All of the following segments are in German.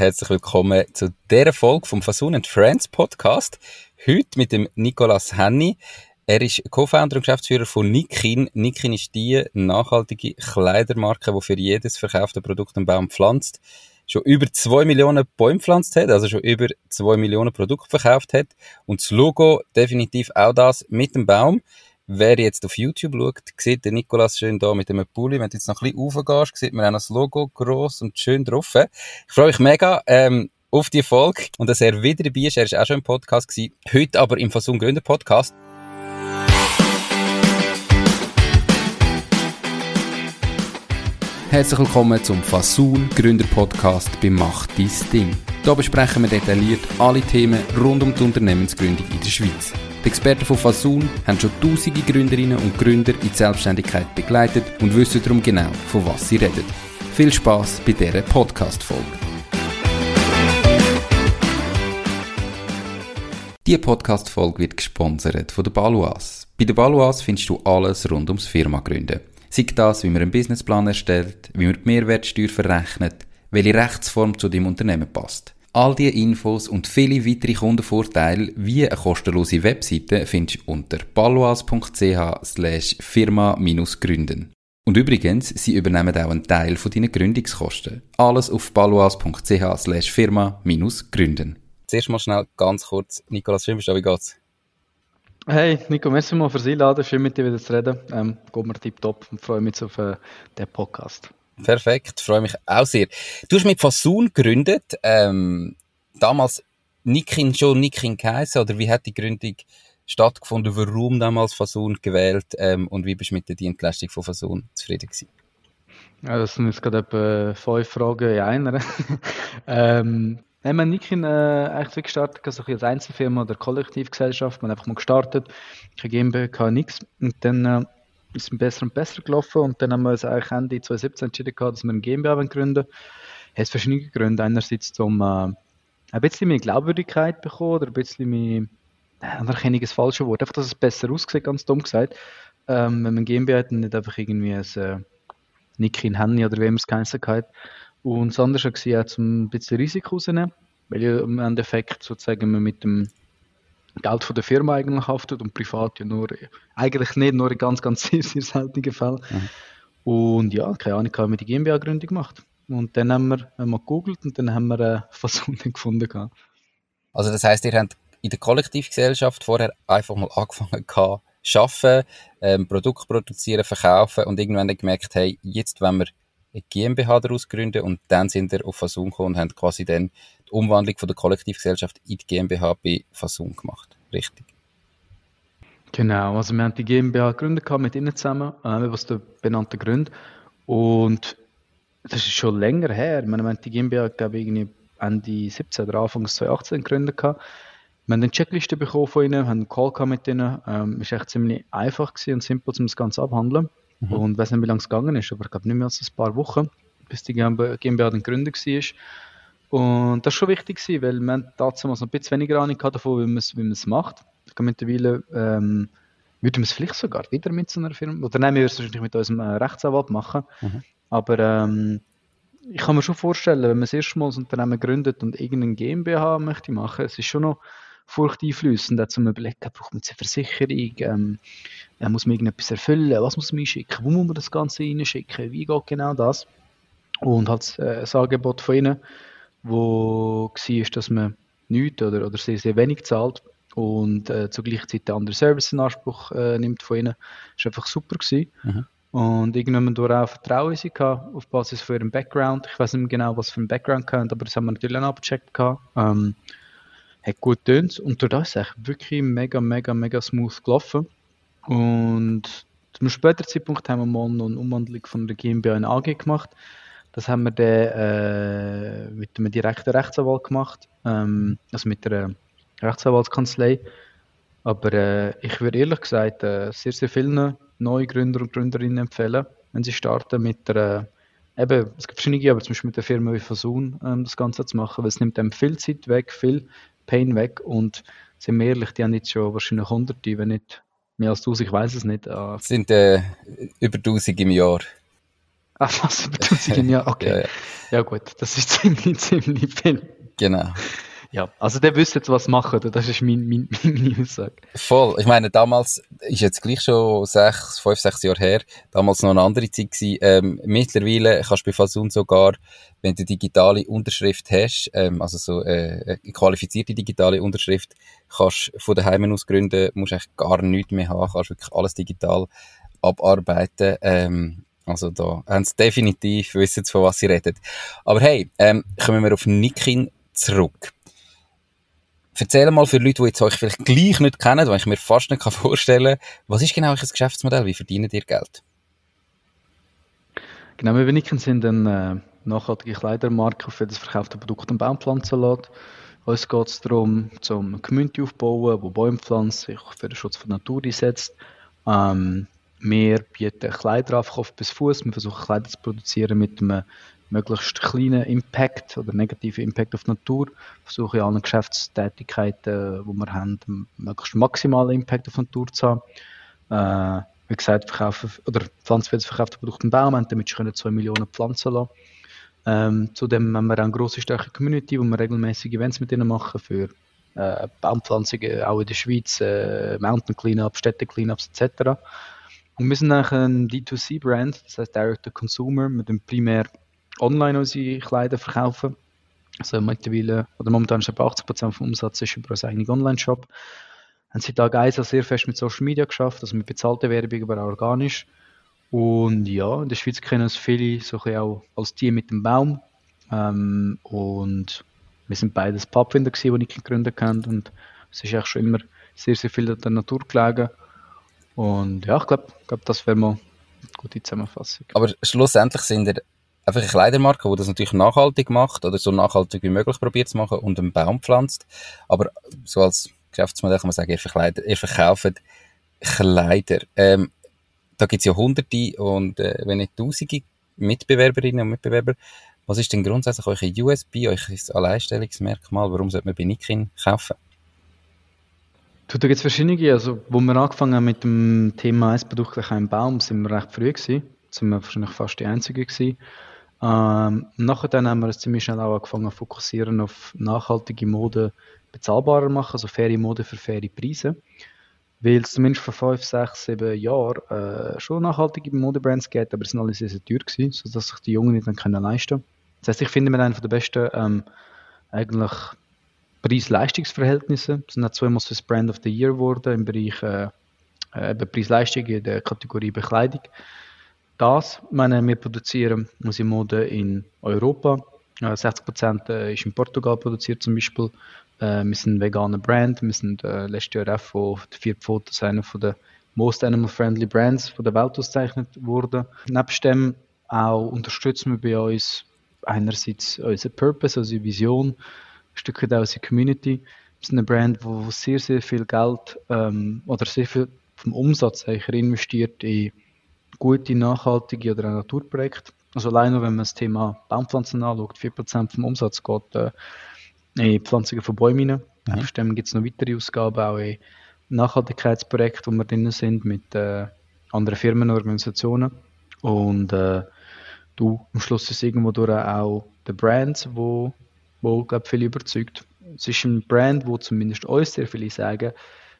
herzlich willkommen zu dieser Folge vom Fasun and Friends Podcast. Heute mit dem Nicolas Henny. Er ist Co-Founder und Geschäftsführer von Nikin. Nikin ist die nachhaltige Kleidermarke, die für jedes verkaufte Produkt einen Baum pflanzt. Schon über zwei Millionen Bäume pflanzt hat, also schon über zwei Millionen Produkte verkauft hat. Und das Logo definitiv auch das mit dem Baum. Wer jetzt auf YouTube schaut, sieht den Nikolas schön da mit dem Pulli. Wenn du jetzt noch ein bisschen raufgehst, sieht man auch das Logo gross und schön drauf. Ich freue mich mega ähm, auf die Folge und dass er wieder dabei ist. Er ist auch schon im Podcast gewesen. Heute aber im Fasun Gründer Podcast. Herzlich willkommen zum Fasun Gründer Podcast bei Macht dein Ding. Hier besprechen wir detailliert alle Themen rund um die Unternehmensgründung in der Schweiz. Die Experten von Fasun haben schon tausende Gründerinnen und Gründer in die Selbstständigkeit begleitet und wissen darum genau, von was sie reden. Viel Spaß bei dieser Podcast-Folge. Diese Podcast-Folge wird gesponsert von der Baluas. Bei der Baluas findest du alles rund ums Firma gründen. Sei das, wie man einen Businessplan erstellt, wie man die Mehrwertsteuer verrechnet, welche Rechtsform zu deinem Unternehmen passt. All diese Infos und viele weitere Kundenvorteile wie eine kostenlose Webseite findest du unter paloas.ch firma-gründen. Und übrigens, sie übernehmen auch einen Teil von deinen Gründungskosten. Alles auf paloas.ch slash firma-gründen. Zuerst mal schnell ganz kurz, Nikolas Schimmerst, wie geht's? Hey Nico, merci mal fürs Einladen, schön mit dir wieder zu reden. Ähm, geht mir tipptopp und freue mich auf äh, den Podcast. Perfekt, freue mich auch sehr. Du hast mit Fasun gegründet, ähm, damals Nikin schon Nikin geheißen, oder wie hat die Gründung stattgefunden? Warum damals Fasun gewählt ähm, und wie bist du mit der Dienstleistung von Fasun zufrieden gewesen? Ja, das sind jetzt gerade etwa fünf Fragen in einer. ähm, haben wir Nikin äh, eigentlich gestartet, also als Einzelfirma oder Kollektivgesellschaft, man hat einfach mal gestartet, keine GmbH, nichts. Und dann äh, es besser und besser gelaufen und dann haben wir uns eigentlich Ende 2017 entschieden, dass wir eine GmbH gründen Es hat verschiedene Gründe. Einerseits um äh, ein bisschen mehr Glaubwürdigkeit bekommen oder ein bisschen mehr äh, Anerkennung ist falsche Wort. Einfach, dass es besser aussieht, ganz dumm gesagt. Ähm, wenn man GmbH hat, dann nicht einfach irgendwie ein äh, Nick in Handy oder wie man es geheißen hat. Und das andere war auch, um ein bisschen Risiko rauszunehmen, weil ja im Endeffekt sozusagen man mit dem Geld von der Firma eigentlich haftet und privat ja nur, eigentlich nicht, nur in ganz, ganz sehr, sehr seltenen Fällen. Mhm. Und ja, keine Ahnung, haben wir die GmbH-Gründung gemacht. Und dann haben wir, wir gegoogelt und dann haben wir eine Versuchung gefunden. Gehabt. Also das heisst, ihr habt in der Kollektivgesellschaft vorher einfach mal angefangen zu arbeiten, ähm, Produkte produzieren, verkaufen und irgendwann gemerkt, hey, jetzt wollen wir eine GmbH daraus gründen und dann sind wir auf Fasun gekommen und haben quasi dann die Umwandlung von der Kollektivgesellschaft in die GmbH bei Fasun gemacht. Richtig. Genau, also wir haben die GmbH gegründet mit ihnen zusammen, äh, aus den benannten Gründen. Und das ist schon länger her. Wir haben die GmbH, glaube ich, irgendwie Ende 17 oder Anfang 2018 gegründet. Gehabt. Wir haben eine Checkliste bekommen von ihnen, haben einen Call mit ihnen. Ähm, es war echt ziemlich einfach und simpel, um das Ganze abhandeln. Mhm. Und ich weiß nicht, wie lange es gegangen ist, aber ich glaube nicht mehr als ein paar Wochen, bis die GmbH dann gegründet war. Und das war schon wichtig, weil wir damals noch ein bisschen weniger Ahnung davon, wie man es, wie man es macht. Mittlerweile ähm, würden wir es vielleicht sogar wieder mit so einer Firma, oder nein, wir würden es wahrscheinlich mit unserem äh, Rechtsanwalt machen. Mhm. Aber ähm, ich kann mir schon vorstellen, wenn man das erste Mal ein Unternehmen gründet und irgendein GmbH möchte machen, es ist schon noch furchteinflößend, da zu überlegen, braucht man eine Versicherung, ähm, äh, muss man irgendetwas erfüllen, was muss man einschicken, wo muss man das Ganze reinschicken, wie geht genau das? Und halt äh, ein Angebot von ihnen, wo war, dass man nichts oder, oder sehr, sehr wenig zahlt und äh, zur gleichen Zeit andere Service in Anspruch äh, nimmt von ihnen. Das war einfach super. Gewesen. Mhm. Und irgendwann durch auch Vertrauen in sie gehabt, auf Basis von ihrem Background. Ich weiß nicht mehr genau, was für ein Background hatten, aber das haben wir natürlich auch abgecheckt. Gehabt. Ähm, hat gut getönt und durch das ist es wirklich mega, mega, mega smooth gelaufen. Und zu einem späteren Zeitpunkt haben wir mal noch eine Umwandlung von der GmbH in AG gemacht. Das haben wir dann äh, mit einem direkten Rechtsanwalt gemacht, ähm, also mit der Rechtsanwaltskanzlei. Aber äh, ich würde ehrlich gesagt äh, sehr, sehr vielen neuen Gründer und Gründerinnen empfehlen, wenn sie starten mit der, äh, eben, es gibt verschiedene, aber zum Beispiel mit der Firma wie Fasun ähm, das Ganze zu machen, weil es nimmt einem viel Zeit weg, viel Pain weg und sind wir ehrlich, die haben jetzt schon wahrscheinlich hunderte, wenn nicht mehr als 1000, ich weiß es nicht. Äh, sind äh, über 1000 im Jahr. Ach, was, über 1000 im Jahr? Okay. ja, ja. ja, gut, das ist ziemlich, ziemlich viel. Genau. Ja, also der wüsste jetzt was machen, das ist mein, mein, meine Aussage. Voll. Ich meine, damals ist jetzt gleich schon sechs, fünf, sechs Jahre her, damals noch eine andere Zeit gewesen. Ähm, mittlerweile kannst du bei Fasun sogar, wenn du digitale Unterschrift hast, ähm, also so äh, eine qualifizierte digitale Unterschrift, kannst von daheim aus gründen, musst eigentlich gar nichts mehr haben, kannst wirklich alles digital abarbeiten. Ähm, also da haben sie definitiv wissen, von was sie reden. Aber hey, ähm, kommen wir auf Nikin zurück. Erzähl mal für Leute, die jetzt euch vielleicht gleich nicht kennen, weil ich mir fast nicht vorstellen kann, was ist genau euer Geschäftsmodell? Wie verdient ihr Geld? Genau, wir Nicken sind eine äh, nachhaltige Kleidermarke für das verkaufte Produkt und Baumpflanzen lässt. Uns geht es darum, zum Community aufzubauen, wo Bäume pflanzt, sich für den Schutz der Natur einsetzt. Ähm, wir bieten Kleider auf bis Fuß. Wir versuchen Kleider zu produzieren mit einem möglichst kleinen Impact oder negativen Impact auf die Natur. Versuche in allen Geschäftstätigkeiten, die wir haben, möglichst maximalen Impact auf die Natur zu haben. Äh, wie gesagt, verkaufen, oder Pflanzenwelt verkauft Produkte im Baum, damit können 2 Millionen Pflanzen lassen. Ähm, zudem haben wir eine grosse, starke Community, wo wir regelmäßig Events mit ihnen machen für äh, Baumpflanzungen, auch in der Schweiz, äh, Mountain Cleanups, Städte Cleanups etc. Und wir sind eigentlich ein D2C-Brand, das heißt Direct to Consumer, mit dem primär online unsere Kleider verkaufen. Also mittlerweile, oder momentan ist etwa 80% vom Umsatz ist über unseren eigenen Online-Shop. Haben seit Tag 1 auch sehr fest mit Social Media geschafft, also mit bezahlter Werbung, aber auch organisch. Und ja, in der Schweiz kennen uns viele so ein auch als Team mit dem Baum. Ähm, und wir sind beides Pubfinder gewesen, die ich gegründet habe. Und es ist eigentlich schon immer sehr, sehr viel an der Natur gelegen. Und ja, ich glaube, glaub, das wäre mal eine gute Zusammenfassung. Aber schlussendlich sind ihr einfach eine Kleidermarke, die das natürlich nachhaltig macht oder so nachhaltig wie möglich probiert zu machen und einen Baum pflanzt. Aber so als Geschäftsmodell kann man sagen, ihr, verkleidet, ihr verkauft Kleider. Ähm, da gibt es ja hunderte und äh, wenn nicht tausende Mitbewerberinnen und Mitbewerber. Was ist denn grundsätzlich euer USB, euer Alleinstellungsmerkmal? Warum sollte man bei Nikin kaufen? Du, da gibt es verschiedene. Also, wo wir angefangen haben mit dem Thema «Ein Produkt, ein Baum», sind wir recht früh gewesen. Sind wir wahrscheinlich fast die Einzigen gewesen. Ähm, nachher dann haben wir uns ziemlich schnell auch angefangen zu fokussieren auf nachhaltige Mode bezahlbarer machen, also faire Mode für faire Preise. Weil es zumindest vor 5, 6, 7 Jahren äh, schon nachhaltige Modebrands gibt, aber es sind alle sehr, sehr teuer gewesen, sodass sich die Jungen nicht dann können leisten können. Das heißt, ich finde, wir einen der besten ähm, eigentlich Preis-Leistungs-Verhältnisse. Sind auch zweimal Swiss Brand of the Year geworden im Bereich äh, äh, Preis-Leistung in der Kategorie Bekleidung das. Meine, wir produzieren Museumode in Europa. 60% äh, ist in Portugal produziert zum Beispiel. Äh, wir sind ein veganer Brand. Wir sind äh, letztes Jahr auch von vier Fotos einer von der Most Animal Friendly Brands von der Welt ausgezeichnet worden. Nebst dem auch unterstützen wir bei uns einerseits unseren Purpose, unsere Vision, Stück auch unsere Community. Wir sind eine Brand, die sehr, sehr viel Geld ähm, oder sehr viel vom Umsatz investiert in gute, nachhaltige oder ein Naturprojekt. Also allein nur, wenn man das Thema Baumpflanzen anschaut, 4% vom Umsatz geht äh, in Pflanzungen von Bäumen rein. Mhm. gibt es noch weitere Ausgaben, auch in Nachhaltigkeitsprojekten, wo wir drin sind mit äh, anderen Firmen und Organisationen. Und äh, du, am Schluss ist irgendwo durch auch der Brand, wo, wo glaube viele überzeugt. Es ist ein Brand, wo zumindest uns sehr viele sagen,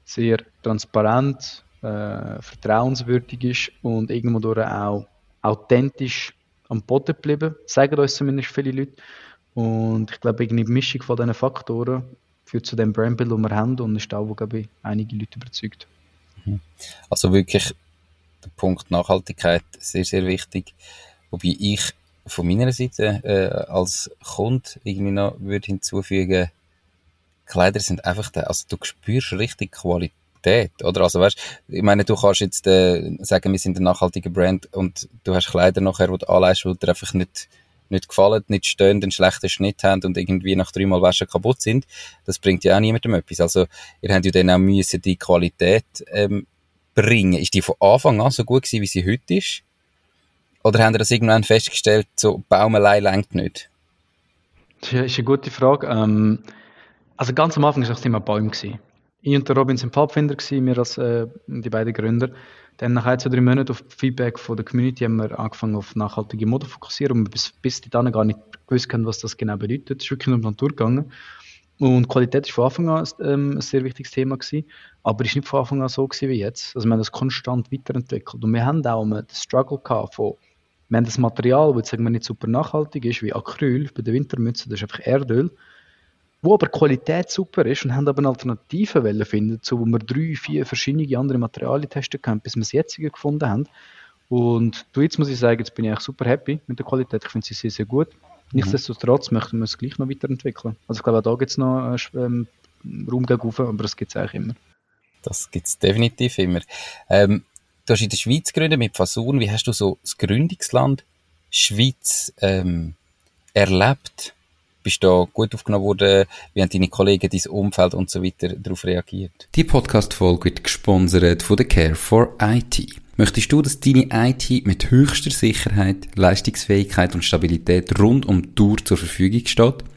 sehr transparent, äh, vertrauenswürdig ist und irgendwo durch auch authentisch am Boden geblieben. Sagen uns zumindest viele Leute. Und ich glaube, irgendwie die Mischung von diesen Faktoren führt zu dem Brandbild, das wir haben und ist auch, wo, glaube ich, einige Leute überzeugt. Mhm. Also wirklich der Punkt Nachhaltigkeit sehr, sehr wichtig. Wobei ich von meiner Seite äh, als Kunde irgendwie noch würde hinzufügen, Kleider sind einfach da, also du spürst richtig Qualität oder? Also weißt, ich meine, du kannst jetzt äh, sagen, wir sind ein nachhaltiger Brand und du hast Kleider nachher, die du anleihst, die dir einfach nicht nicht gefallen, nicht stehen, einen schlechten Schnitt haben und irgendwie nach dreimal Waschen kaputt sind, das bringt ja auch niemandem etwas. Also, ihr habt ja dann auch müssen die Qualität ähm, bringen. Ist die von Anfang an so gut gewesen, wie sie heute ist? Oder habt ihr das irgendwann festgestellt, so Baumelei längt nicht? Das ist eine gute Frage. Ähm, also ganz am Anfang war das Thema Bäume. Gewesen. Ich und der Robin sind Pfadfinder, wir als äh, die beiden Gründer. Dann nach ein, zwei, drei Monaten auf Feedback von der Community haben wir angefangen auf nachhaltige Mode zu fokussieren und bis, bis dahin gar nicht gewusst haben, was das genau bedeutet. Es ist wirklich nur um Natur gegangen. Und Qualität war von Anfang an ähm, ein sehr wichtiges Thema gewesen, aber es ist nicht von Anfang an so gewesen wie jetzt. Also wir haben das konstant weiterentwickelt und wir haben auch einen Struggle gehabt von, wir haben das Material, das sagen wir nicht super nachhaltig ist, wie Acryl bei den Wintermützen, das ist einfach Erdöl, wo aber Qualität super ist und haben aber eine Alternative finden, so, wo wir drei, vier verschiedene andere Materialien testen können, bis wir das jetzige gefunden haben. Und jetzt muss ich sagen, jetzt bin ich eigentlich super happy mit der Qualität. Ich finde sie sehr, sehr gut. Nichtsdestotrotz möchten wir es gleich noch weiterentwickeln. Also ich glaube, auch da gibt es noch ähm, Raum gegenüber, aber das gibt es eigentlich immer. Das gibt es definitiv immer. Ähm, du hast in der Schweiz gegründet mit Fasun. Wie hast du so das Gründungsland Schweiz ähm, erlebt? Bist du da gut aufgenommen worden? Wie haben deine Kollegen, dein Umfeld und so weiter darauf reagiert? Die Podcast-Folge wird gesponsert von der Care for IT. Möchtest du, dass deine IT mit höchster Sicherheit, Leistungsfähigkeit und Stabilität rund um die Tour zur Verfügung steht?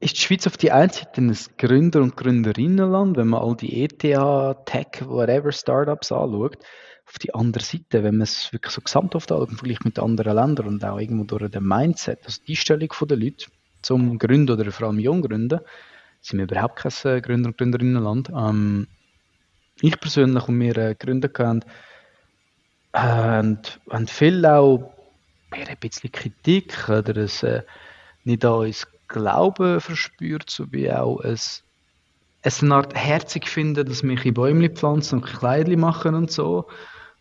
ist die Schweiz auf die einen Seite ein Gründer- und Gründerinnenland, wenn man all die ETH, Tech, whatever Startups anschaut. Auf die andere Seite, wenn man es wirklich so gesamthaft anschaut, Vergleich mit anderen Ländern und auch irgendwo durch den Mindset, also die Stellung der Leute zum Gründen oder vor allem Junggründen, sind wir überhaupt kein äh, Gründer- und Gründerinnenland. Ähm, ich persönlich und wir äh, Gründer haben, haben, haben viel auch ein bisschen Kritik oder es äh, nicht an uns Glauben verspürt, sowie auch ein, eine Art herzig finden, dass wir Bäume pflanzen und Kleidchen machen und so.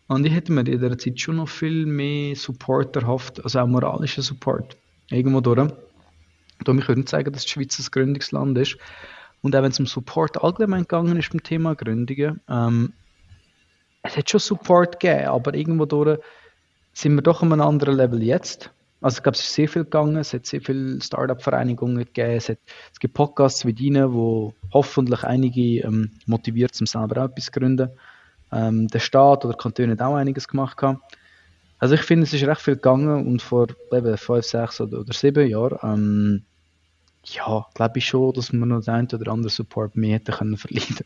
Und ich hätte mir in dieser Zeit schon noch viel mehr Support erhofft, also auch moralischen Support. Irgendwo durch. Da wir können sagen, dass die Schweiz ein Gründungsland ist. Und auch wenn es um Support allgemein gegangen ist beim Thema Gründungen, ähm, es hat schon Support gegeben, aber irgendwo durch sind wir doch an einem anderen Level jetzt. Also ich glaube, es ist sehr viel gegangen, es hat sehr viele Startup-Vereinigungen gegeben, es, hat, es gibt Podcasts wie deine, wo hoffentlich einige ähm, motiviert zum selber auch etwas gründen. Ähm, der Staat oder Kantone hat auch einiges gemacht. Gehabt. Also ich finde, es ist recht viel gegangen und vor eben, fünf, sechs oder, oder sieben Jahren ähm, ja, glaube ich schon, dass man noch den einen oder anderen Support mehr hätte können verlieren.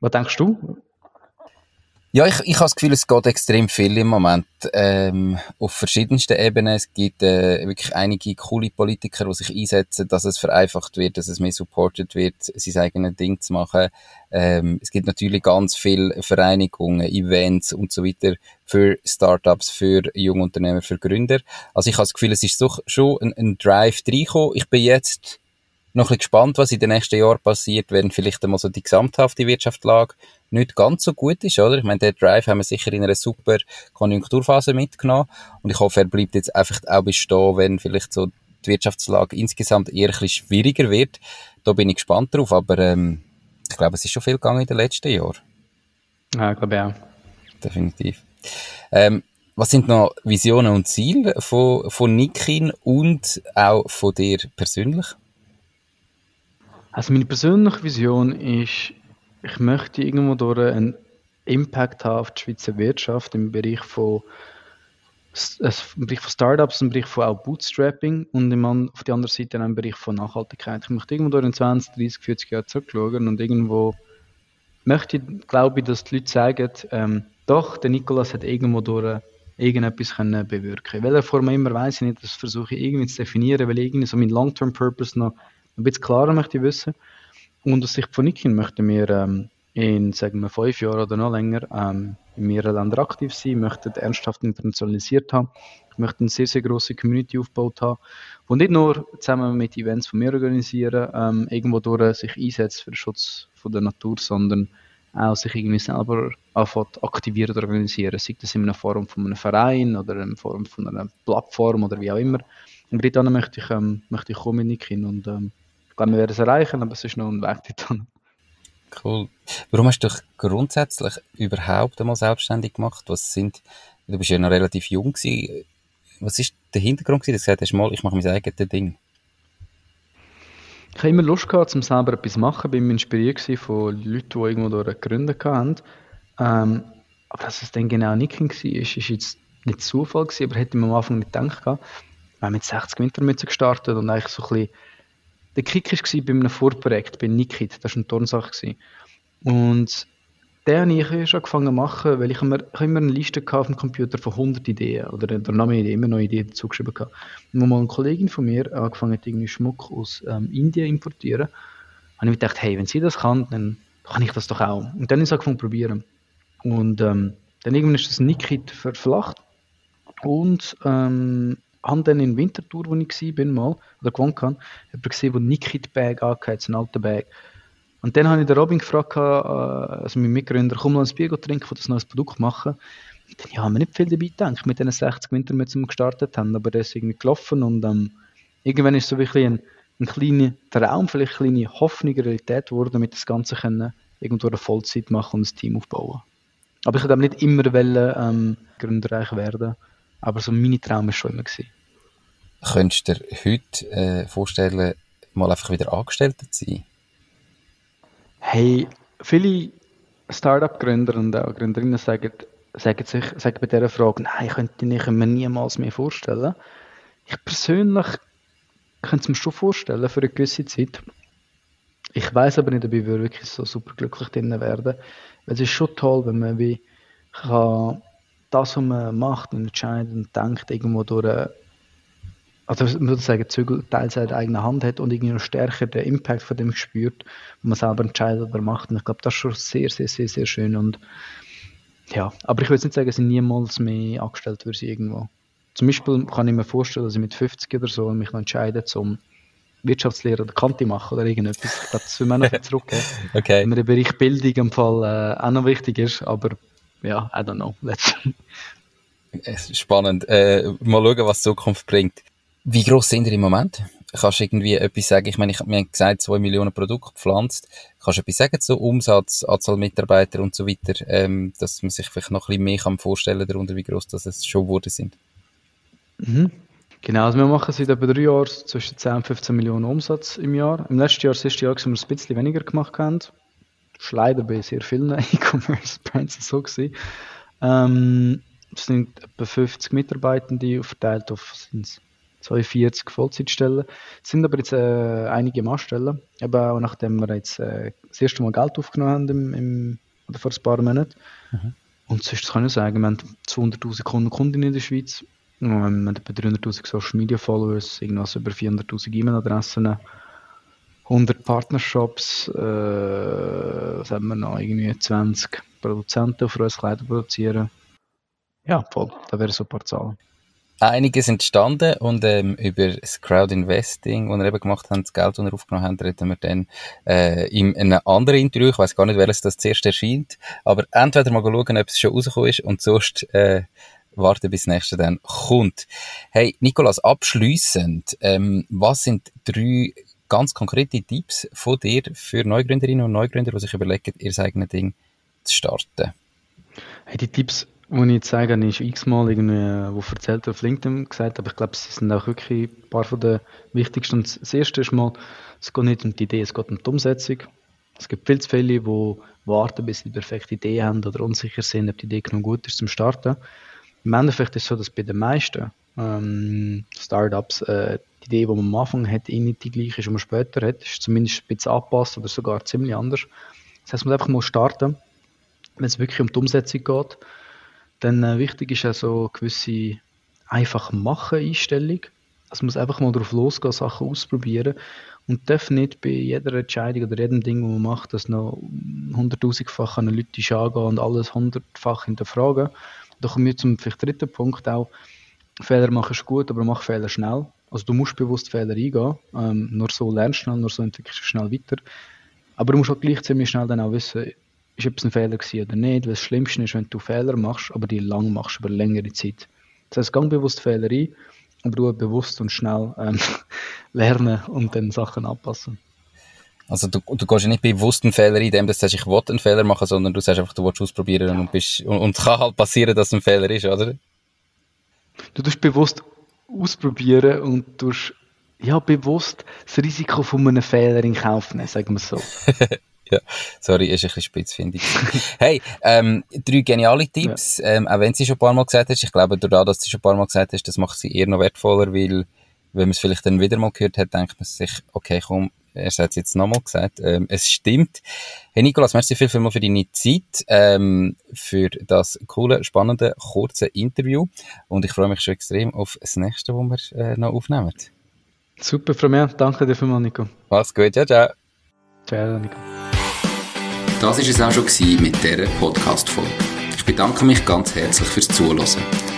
Was denkst du? Ja, ich, ich habe das Gefühl, es geht extrem viel im Moment ähm, auf verschiedensten Ebenen. Es gibt äh, wirklich einige coole Politiker, die sich einsetzen, dass es vereinfacht wird, dass es mehr supported wird, sein eigenes Ding zu machen. Ähm, es gibt natürlich ganz viele Vereinigungen, Events und so weiter für Startups, für Jungunternehmer, für Gründer. Also ich habe das Gefühl, es ist so, schon ein, ein Drive reingekommen. Ich bin jetzt noch ein bisschen gespannt, was in den nächsten Jahren passiert, wenn vielleicht einmal so die gesamthafte Wirtschaftslage nicht ganz so gut ist, oder? Ich meine, der Drive haben wir sicher in einer super Konjunkturphase mitgenommen und ich hoffe, er bleibt jetzt einfach auch bestehen, wenn vielleicht so die Wirtschaftslage insgesamt eher ein bisschen schwieriger wird. Da bin ich gespannt drauf, aber ähm, ich glaube, es ist schon viel gegangen in den letzten Jahren. Ja, ich glaube auch. Definitiv. Ähm, was sind noch Visionen und Ziele von, von Nikin und auch von dir persönlich? Also meine persönliche Vision ist, ich möchte irgendwo durch einen Impact haben auf die Schweizer Wirtschaft im Bereich von, im Bereich von Startups, im Bereich von auch Bootstrapping und auf der anderen Seite im Bereich von Nachhaltigkeit. Ich möchte irgendwo in 20, 30, 40 Jahren zurückschauen und irgendwo möchte ich, glaube ich, dass die Leute sagen, ähm, doch, der Nikolas hat irgendwo durch irgendetwas können bewirken. Welcher Form immer weiß ich nicht, das versuche ich irgendwie zu definieren, weil irgendwie so mein Long-Term-Purpose noch ein bisschen klarer möchte ich wissen. Und aus Sicht von Nikin möchten wir ähm, in, sagen wir, fünf Jahren oder noch länger ähm, in mehreren Ländern aktiv sein, möchten ernsthaft internationalisiert haben, möchten eine sehr, sehr grosse Community aufgebaut haben, die nicht nur zusammen mit Events von mir organisieren, ähm, irgendwo durch sich einsetzt für den Schutz von der Natur, sondern auch sich irgendwie selber anfängt aktivieren und organisieren, sei das in einer Form von einem Verein oder in Form von einer Plattform oder wie auch immer. Und dort möchte ich, ähm, möchte ich kommen Nikin und ähm, glaube, wir werden es erreichen, aber es ist noch ein Weg dorthin. Cool. Warum hast du dich grundsätzlich überhaupt einmal selbstständig gemacht? Was sind, du bist ja noch relativ jung gewesen. Was ist der Hintergrund gewesen, dass du gesagt hast, mal, ich mache mein eigenes Ding? Ich habe immer Lust gehabt, um selber etwas zu machen. Ich war inspiriert von Leuten, die irgendwo gegründet haben. Ähm, aber dass es dann genau nicht war, ist, ist jetzt nicht Zufall gewesen, aber hätte ich mir am Anfang nicht gedacht. Wir haben mit 60 Wintermützen gestartet und eigentlich so ein bisschen der Kick war bei einem Vorprojekt, bei Nikit, das war eine Turnsache. Und den habe ich schon angefangen zu machen, weil ich immer, ich immer eine Liste auf dem Computer von 100 Ideen oder der Name Idee, immer neue Ideen dazu geschrieben hatte. Und als mal eine Kollegin von mir angefangen hat, irgendwie Schmuck aus ähm, Indien zu importieren, habe ich mir gedacht, hey, wenn sie das kann, dann kann ich das doch auch. Und dann habe ich angefangen zu probieren. Und ähm, dann irgendwann ist das Nikit verflacht und ähm, habe dann in Winterthur, wo ich war, mal, oder gewohnt habe, jemanden gesehen, der Nikit Bag angehört, so einen alten Bag. Und dann habe ich den Robin gefragt, äh, also mein Mitgründer, komm mal ein Bier trinken, von das neues Produkt machen. Und dann ja, haben wir nicht viel dabei gedacht, mit diesen 60 Wintermützen, die wir gestartet haben, aber das ist irgendwie gelaufen und ähm, irgendwann ist so wirklich ein, ein kleiner Traum, vielleicht eine kleine Hoffnung, Realität geworden, damit das Ganze können, irgendwo eine Vollzeit machen und ein Team aufbauen. Aber ich wollte nicht immer wollen, ähm, Gründerreich werden, aber so mein Traum war schon immer. Gewesen. Könntest du dir heute äh, vorstellen, mal einfach wieder Angestellter zu sein? Hey, viele Startup-Gründer und auch Gründerinnen sagen, sagen, sich, sagen bei dieser Frage, nein, könnte ich mir niemals mehr vorstellen. Ich persönlich könnte es mir schon vorstellen für eine gewisse Zeit. Ich weiß aber nicht, ob ich wirklich so super glücklich drin werden. Weil es ist schon toll, wenn man wie kann das, was man macht und entscheidet und denkt, irgendwo durch also ich würde sagen, Zügel teils in eigener Hand hat und irgendwie noch stärker den Impact von dem spürt, wo man selber entscheidet oder macht. Und ich glaube, das ist schon sehr, sehr, sehr, sehr schön. Und ja, aber ich würde nicht sagen, dass ich niemals mehr angestellt würde irgendwo. Zum Beispiel kann ich mir vorstellen, dass ich mit 50 oder so mich noch entscheide, zum Wirtschaftslehrer oder Kante machen oder irgendetwas. Ich glaube, das will man noch zurück. okay. Wenn mir der Bereich Bildung im Fall äh, auch noch wichtig ist, aber ja, I don't know. Let's Spannend. Äh, mal schauen, was die Zukunft bringt. Wie groß sind ihr im Moment? Kannst du irgendwie etwas sagen? Ich meine, ich, wir haben gesagt, zwei Millionen Produkte gepflanzt. Kannst du etwas sagen zu Umsatz, Anzahl Mitarbeiter und so weiter, ähm, dass man sich vielleicht noch ein bisschen mehr kann vorstellen darunter, wie groß das es schon geworden sind? Mhm. Genau, also wir machen seit etwa drei Jahren zwischen 10 und 15 Millionen Umsatz im Jahr. Im letzten Jahr, das erste Jahr, haben wir es ein bisschen weniger gemacht haben. Leider bei sehr vielen E-Commerce-Brands so gewesen. Ähm, es sind etwa 50 Mitarbeitende verteilt auf sind's 42 Vollzeitstellen. Es sind aber jetzt äh, einige Maststellen, eben auch nachdem wir jetzt äh, das erste Mal Geld aufgenommen haben im, im, oder vor ein paar Monaten. Mhm. Und sonst kann ich sagen, wir haben 200'000 Kunden und Kundinnen in der Schweiz. Wir haben etwa 300'000 Social Media Followers, irgendwas über 400'000 E-Mail-Adressen, 100 Partnershops, äh, was haben wir noch, irgendwie 20 Produzenten, die für uns Kleider produzieren. Ja, voll, da wären so ein paar Zahlen einiges entstanden und ähm, über das Crowd-Investing, das wir eben gemacht haben, das Geld, das wir aufgenommen haben, reden wir dann äh, in einem anderen Interview. Ich weiß gar nicht, welches das zuerst erscheint, aber entweder mal schauen, ob es schon rausgekommen ist und sonst äh, warten, bis das nächste dann kommt. Hey, Nikolas, abschließend, ähm, was sind drei ganz konkrete Tipps von dir für Neugründerinnen und Neugründer, die sich überlegen, ihr eigenes Ding zu starten? Hey, die Tipps wo ich jetzt sage, ist x-mal irgendwie, äh, wo erzählt auf LinkedIn gesagt, aber ich glaube, sie sind auch wirklich ein paar von den wichtigsten. Das erste ist mal, es geht nicht um die Idee, es geht um die Umsetzung. Es gibt viele Fälle, wo warten, bis sie die perfekte Idee haben oder unsicher sind, ob die Idee genug gut ist zum Starten. Im Endeffekt ist es so, dass bei den meisten ähm, Startups äh, die Idee, die man am Anfang hat, eh nicht die gleiche ist, die man später hat. Ist zumindest ein bisschen angepasst oder sogar ziemlich anders. Das heißt, man muss einfach mal starten, wenn es wirklich um die Umsetzung geht. Dann äh, wichtig ist auch so eine gewisse einfach machen Einstellung. Also man muss einfach mal drauf losgehen, Sachen ausprobieren und darf nicht bei jeder Entscheidung oder jedem Ding, das man macht, das noch hunderttausendfach an Leute angehen und alles hundertfach hinterfragen. Da kommen wir zum vielleicht dritten Punkt auch. Fehler machen ist gut, aber mach Fehler schnell. Also du musst bewusst Fehler eingehen. Ähm, nur so lernst du schnell, nur so entwickelst du schnell weiter. Aber du musst auch gleich ziemlich schnell dann auch wissen, ist etwas ein Fehler gewesen oder nicht. Weil das Schlimmste ist, wenn du Fehler machst, aber die lang machst, über längere Zeit. Das heißt, gang bewusst Fehler ein, aber du bewusst und schnell ähm, lernen und dann Sachen anpassen. Also du, du gehst ja nicht bewusst einen Fehler in dem, dass du sagst, ich will einen Fehler machen, sondern du sagst einfach, du willst ausprobieren und bist, und, und es kann halt passieren, dass es ein Fehler ist, oder? Du tust bewusst ausprobieren und tust ja, bewusst das Risiko von einem Fehler in Kauf nehmen, sagen wir es so. ja, sorry, ist ein bisschen spitz, finde ich. hey, ähm, drei geniale Tipps, ja. ähm, auch wenn sie schon ein paar Mal gesagt hast, ich glaube, dadurch, dass sie schon ein paar Mal gesagt hast, das macht sie eher noch wertvoller, weil, wenn man es vielleicht dann wieder mal gehört hat, denkt man sich, okay, komm, er hat es jetzt nochmal gesagt, ähm, es stimmt. Hey Nikolas, merci viel, viel mal für deine Zeit, ähm, für das coole, spannende, kurze Interview und ich freue mich schon extrem auf das nächste, was wir äh, noch aufnehmen. Super, Frau Mehr, danke dir vielmals, Nico. Mach's gut, ciao, ciao. Ciao, Nico. Das war es auch schon mit dieser Podcast-Folge. Ich bedanke mich ganz herzlich fürs Zuhören.